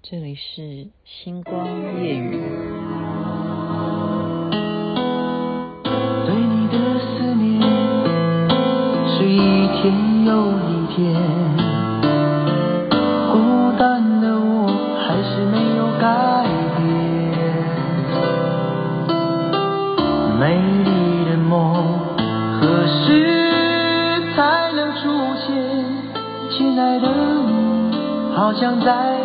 这里是星光夜雨。对你的思念是一天又一天，孤单的我还是没有改变。美丽的梦何时才能出现？亲爱的你，好想在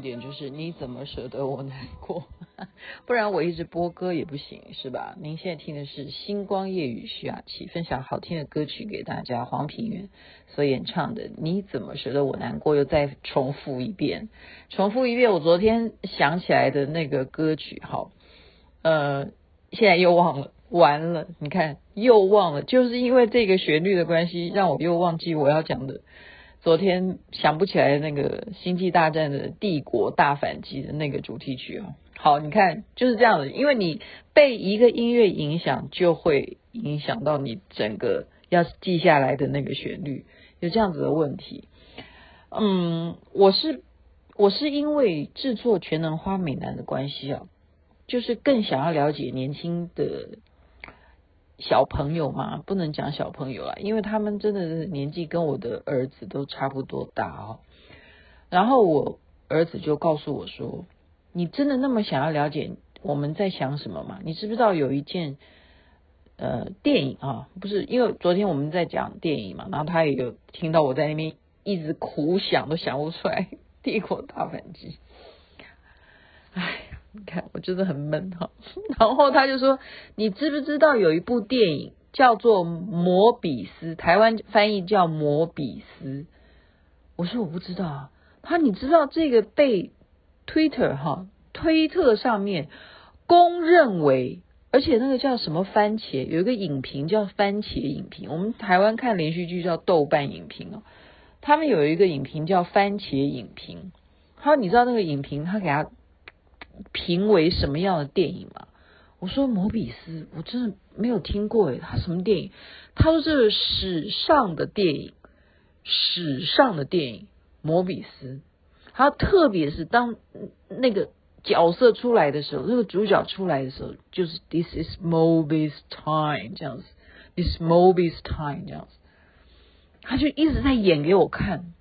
点就是你怎么舍得我难过？不然我一直播歌也不行，是吧？您现在听的是《星光夜雨》徐雅琪分享好听的歌曲给大家，黄品源所演唱的《你怎么舍得我难过》，又再重复一遍，重复一遍我昨天想起来的那个歌曲，好，呃，现在又忘了，完了，你看又忘了，就是因为这个旋律的关系，让我又忘记我要讲的。昨天想不起来那个《星际大战》的帝国大反击的那个主题曲哦。好，你看就是这样的，因为你被一个音乐影响，就会影响到你整个要记下来的那个旋律，有这样子的问题。嗯，我是我是因为制作全能花美男的关系啊，就是更想要了解年轻的。小朋友嘛，不能讲小朋友啊，因为他们真的是年纪跟我的儿子都差不多大哦。然后我儿子就告诉我说：“你真的那么想要了解我们在想什么吗？你知不知道有一件呃电影啊？不是，因为昨天我们在讲电影嘛，然后他也有听到我在那边一直苦想，都想不出来《帝国大反击》。哎。”你看，我真的很闷哈。然后他就说：“你知不知道有一部电影叫做《摩比斯》，台湾翻译叫《摩比斯》？”我说：“我不知道啊。”他：“你知道这个被 Twitter 哈推特上面公认为，而且那个叫什么番茄，有一个影评叫番茄影评。我们台湾看连续剧叫豆瓣影评哦，他们有一个影评叫番茄影评。他说：“你知道那个影评，他给他。”评为什么样的电影嘛？我说摩比斯，我真的没有听过诶，他什么电影？他说这是史上的电影，史上的电影摩比斯。他特别是当那个角色出来的时候，那个主角出来的时候，就是 This is Moby's time 这样子，“this Moby's time 这样子，他就一直在演给我看，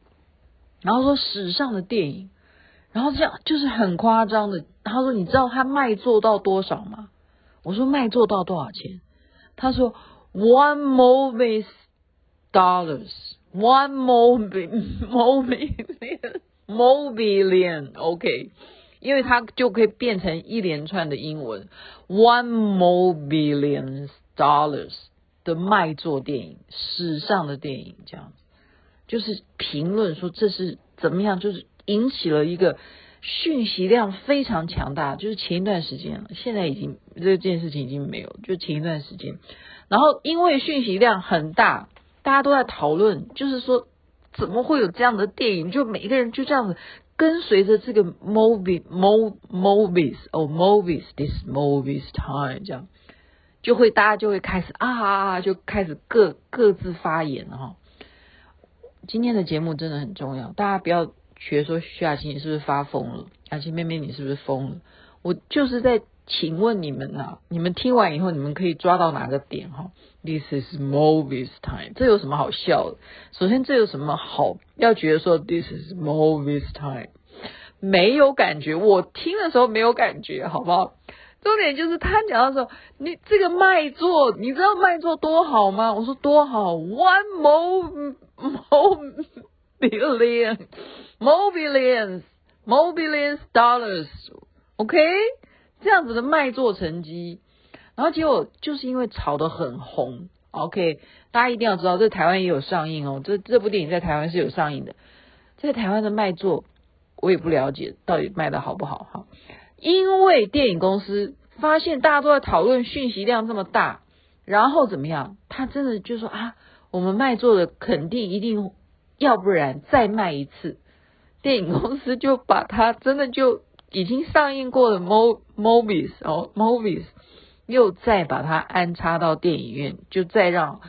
然后说史上的电影。然后这样就是很夸张的。他说：“你知道他卖座到多少吗？”我说：“卖座到多少钱？”他说：“One movie dollars, one movie, movie, mobillion, OK。”因为他就可以变成一连串的英文，“one mobillion dollars” 的卖座电影，史上的电影，这样子就是评论说这是怎么样，就是。引起了一个讯息量非常强大，就是前一段时间了，现在已经这件事情已经没有，就前一段时间，然后因为讯息量很大，大家都在讨论，就是说怎么会有这样的电影？就每一个人就这样子跟随着这个 movie mo movies 哦 movies this movies time 这样，就会大家就会开始啊啊啊，就开始各各自发言哈。今天的节目真的很重要，大家不要。学说徐雅琪，你是不是发疯了？雅琪妹妹，你是不是疯了？我就是在请问你们呐、你们听完以后，你们可以抓到哪个点哈？This is movies time，这有什么好笑的？首先，这有什么好要觉得说 This is movies time，没有感觉，我听的时候没有感觉，好不好？重点就是他讲的时候，你这个卖座，你知道卖座多好吗？我说多好，One more more billion。Mobilions，Mobilions dollars. OK，这样子的卖座成绩，然后结果就是因为炒得很红，OK，大家一定要知道，这台湾也有上映哦，这这部电影在台湾是有上映的，在台湾的卖座我也不了解到底卖得好不好。哈，因为电影公司发现大家都在讨论，讯息量这么大，然后怎么样，他真的就说啊，我们卖座的肯定一定。要不然再卖一次，电影公司就把它真的就已经上映过的 Mo Movies 哦 Movies 又再把它安插到电影院，就再让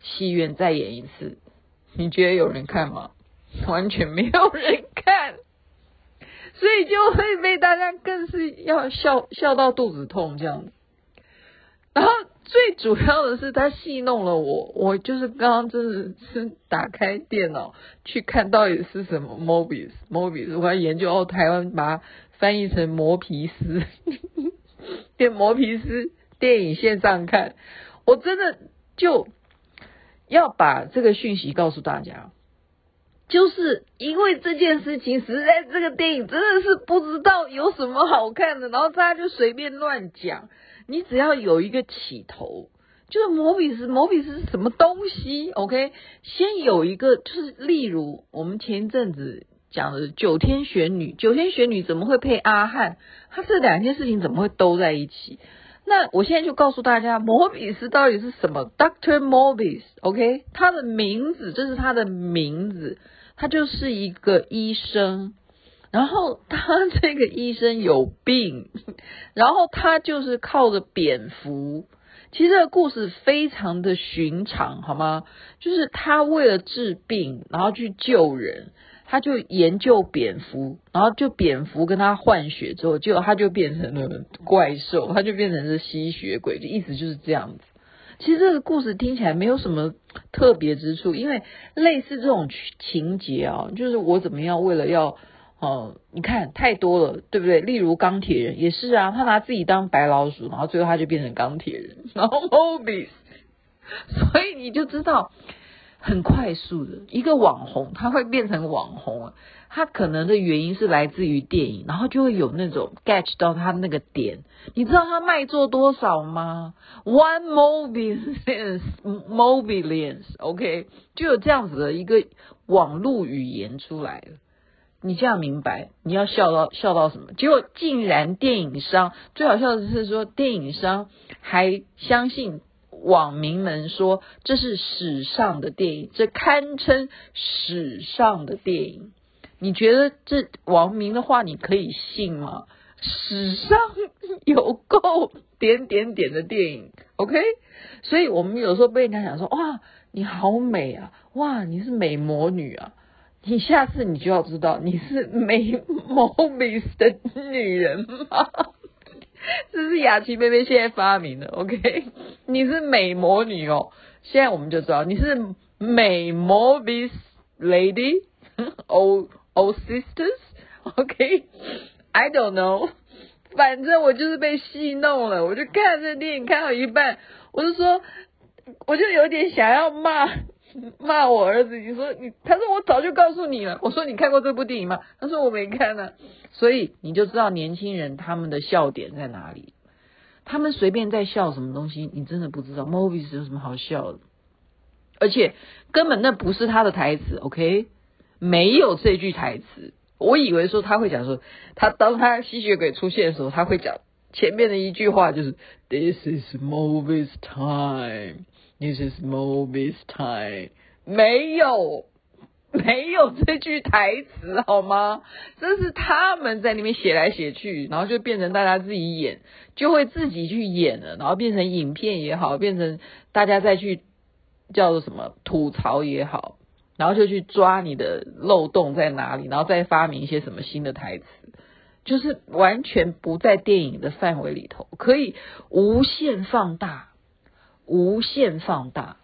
戏院再演一次。你觉得有人看吗？完全没有人看，所以就会被大家更是要笑笑到肚子痛这样子，然后。最主要的是，他戏弄了我。我就是刚刚真的是打开电脑去看到底是什么 Mobius，Mobius，我还研究哦，台湾把它翻译成磨皮斯，电磨皮斯电影线上看，我真的就要把这个讯息告诉大家，就是因为这件事情，实在这个电影真的是不知道有什么好看的，然后大家就随便乱讲。你只要有一个起头，就是摩比斯，摩比斯是什么东西？OK，先有一个，就是例如我们前一阵子讲的九天玄女，九天玄女怎么会配阿汉？他这两件事情怎么会都在一起？那我现在就告诉大家，摩比斯到底是什么？Doctor Morbius，OK，他的名字，这是他的名字，他就是一个医生。然后他这个医生有病，然后他就是靠着蝙蝠。其实这个故事非常的寻常，好吗？就是他为了治病，然后去救人，他就研究蝙蝠，然后就蝙蝠跟他换血之后，结果他就变成了怪兽，他就变成是吸血鬼，就意思就是这样子。其实这个故事听起来没有什么特别之处，因为类似这种情节啊，就是我怎么样为了要。哦，你看太多了，对不对？例如钢铁人也是啊，他拿自己当白老鼠，然后最后他就变成钢铁人，然后 Mobius，所以你就知道很快速的一个网红，他会变成网红啊，他可能的原因是来自于电影，然后就会有那种 catch 到他那个点。你知道他卖座多少吗？One Mobius Mobillions，OK，就有这样子的一个网络语言出来了。你这样明白，你要笑到笑到什么？结果竟然电影商最好笑的是说，电影商还相信网民们说这是史上的电影，这堪称史上的电影。你觉得这网民的话你可以信吗？史上有够点点点的电影，OK？所以我们有时候被人家讲说哇，你好美啊，哇，你是美魔女啊。你下次你就要知道你是美魔美的女人吗？这是雅琪妹妹现在发明的，OK？你是美魔女哦，现在我们就知道你是美魔美 lady，all all sisters，OK？I don't know，反正我就是被戏弄了，我就看这电影看到一半，我就说，我就有点想要骂。骂我儿子，你说你，他说我早就告诉你了。我说你看过这部电影吗？他说我没看呢。所以你就知道年轻人他们的笑点在哪里。他们随便在笑什么东西，你真的不知道。Movies 有什么好笑的？而且根本那不是他的台词，OK？没有这句台词。我以为说他会讲说，他当他吸血鬼出现的时候，他会讲前面的一句话，就是 This is Movies time。This is Mobius time，没有，没有这句台词好吗？这是他们在里面写来写去，然后就变成大家自己演，就会自己去演了，然后变成影片也好，变成大家再去叫做什么吐槽也好，然后就去抓你的漏洞在哪里，然后再发明一些什么新的台词，就是完全不在电影的范围里头，可以无限放大。无限放大，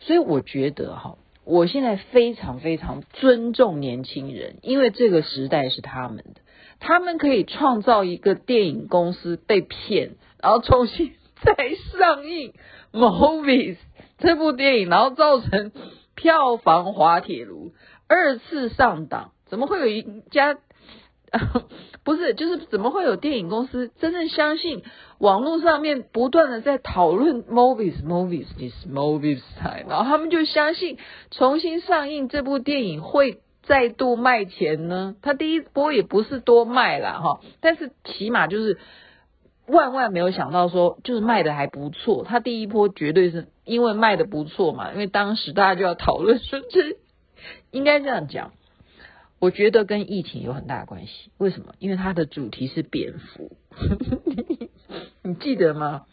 所以我觉得哈，我现在非常非常尊重年轻人，因为这个时代是他们的，他们可以创造一个电影公司被骗，然后重新再上映《Movies》这部电影，然后造成票房滑铁卢，二次上档，怎么会有一家 不是，就是怎么会有电影公司真正相信网络上面不断的在讨论 movies movies this movies time，然后他们就相信重新上映这部电影会再度卖钱呢？他第一波也不是多卖啦哈，但是起码就是万万没有想到说就是卖的还不错，他第一波绝对是因为卖的不错嘛，因为当时大家就要讨论说这应该这样讲。我觉得跟疫情有很大的关系。为什么？因为它的主题是蝙蝠，你记得吗？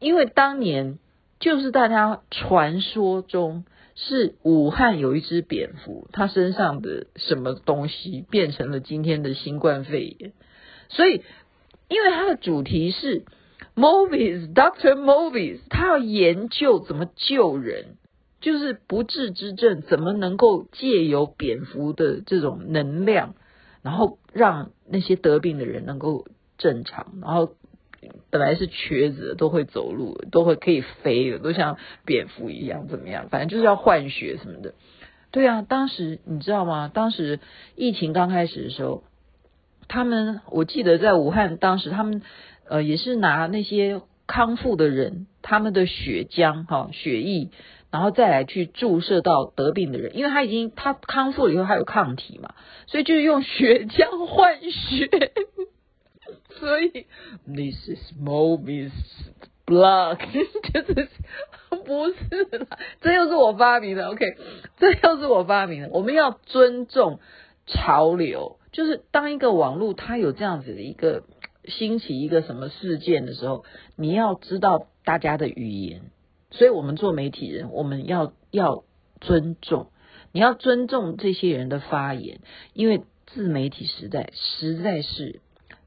因为当年就是大家传说中是武汉有一只蝙蝠，它身上的什么东西变成了今天的新冠肺炎，所以因为它的主题是 Movies Doctor Movies，他要研究怎么救人。就是不治之症，怎么能够借由蝙蝠的这种能量，然后让那些得病的人能够正常，然后本来是瘸子都会走路，都会可以飞的，都像蝙蝠一样，怎么样？反正就是要换血什么的。对啊，当时你知道吗？当时疫情刚开始的时候，他们我记得在武汉，当时他们呃也是拿那些康复的人他们的血浆哈血液。然后再来去注射到得病的人，因为他已经他康复了以后，他有抗体嘛，所以就是用血浆换血。所以 this is Moby's blood，就是不是啦，这又是我发明的。OK，这又是我发明的。我们要尊重潮流，就是当一个网络它有这样子的一个兴起一个什么事件的时候，你要知道大家的语言。所以我们做媒体人，我们要要尊重，你要尊重这些人的发言，因为自媒体时代实在是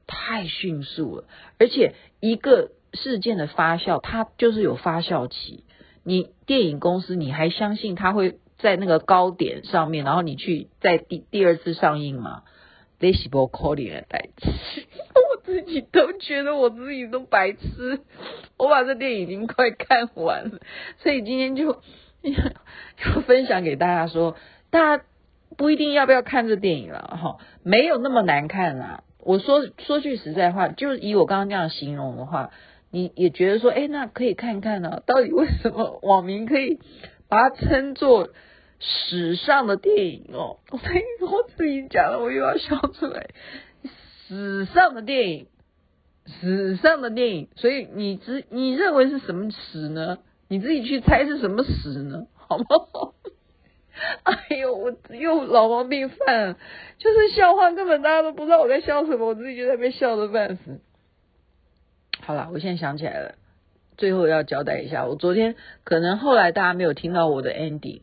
太迅速了，而且一个事件的发酵，它就是有发酵期。你电影公司，你还相信它会在那个高点上面，然后你去在第第二次上映吗？这是不可能的代志，我自己都觉得我自己都白痴。我把这电影已经快看完了，所以今天就就分享给大家说，大家不一定要不要看这电影了哈，没有那么难看啦。我说说句实在话，就以我刚刚这样形容的话，你也觉得说，哎，那可以看看呢？到底为什么网民可以把它称作？史上的电影哦，我我自己讲了，我又要笑出来。史上的电影，史上的电影，所以你只你认为是什么史呢？你自己去猜是什么史呢？好吗？哎呦，我又老毛病犯了，就是笑话根本大家都不知道我在笑什么，我自己就在被笑得半死。好了，我现在想起来了，最后要交代一下，我昨天可能后来大家没有听到我的 ending。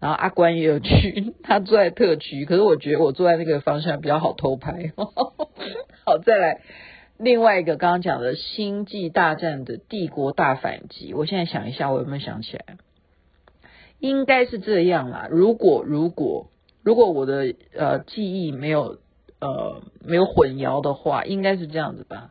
然后阿关也有去，他坐在特区，可是我觉得我坐在那个方向比较好偷拍。好，再来另外一个刚刚讲的《星际大战》的帝国大反击，我现在想一下，我有没有想起来？应该是这样啦。如果如果如果我的呃记忆没有呃没有混淆的话，应该是这样子吧。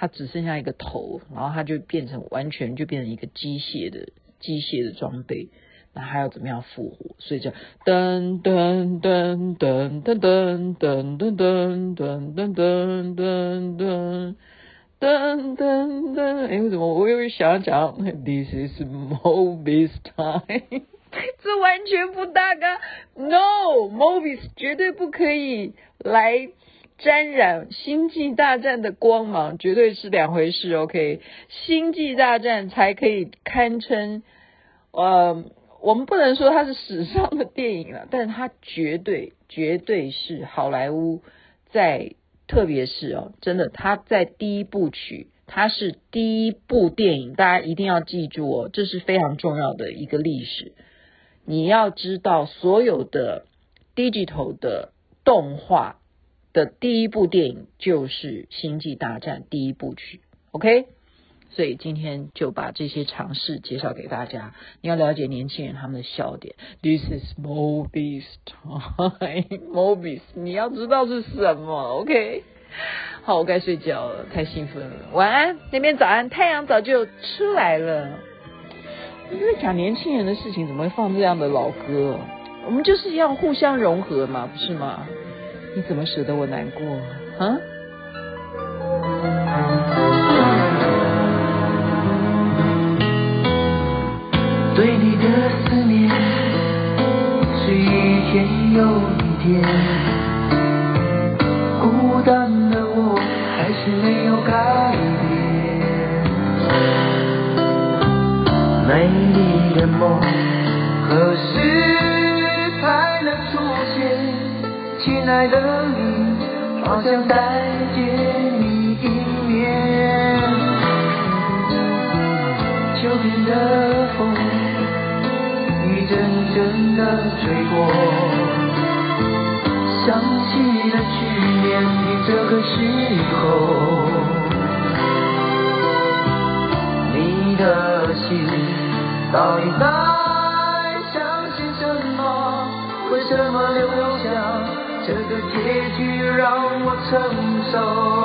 它只剩下一个头，然后它就变成完全就变成一个机械的机械的装备，那还要怎么样复活？所以叫噔噔噔噔噔噔噔噔噔噔噔噔噔噔噔噔噔，哎，为什么我又想讲 This is Moby's time？这完全不搭嘎，No，Moby 绝对不可以来。沾染星际大战的光芒，绝对是两回事。OK，星际大战才可以堪称呃，我们不能说它是史上的电影了，但它绝对绝对是好莱坞在，特别是哦，真的，它在第一部曲，它是第一部电影，大家一定要记住哦，这是非常重要的一个历史。你要知道，所有的 digital 的动画的第一部电影就是《星际大战》第一部曲，OK？所以今天就把这些尝试介绍给大家。你要了解年轻人他们的笑点。This is Mobius Mobius，你要知道是什么？OK？好，我该睡觉了，太兴奋了。晚安，那边早安，太阳早就出来了。因为讲年轻人的事情，怎么会放这样的老歌？我们就是要互相融合嘛，不是吗？你怎么舍得我难过？啊？对你的思念是一天又一天，时候，你的心。到底在相信什么？为什么留下这个结局让我承受？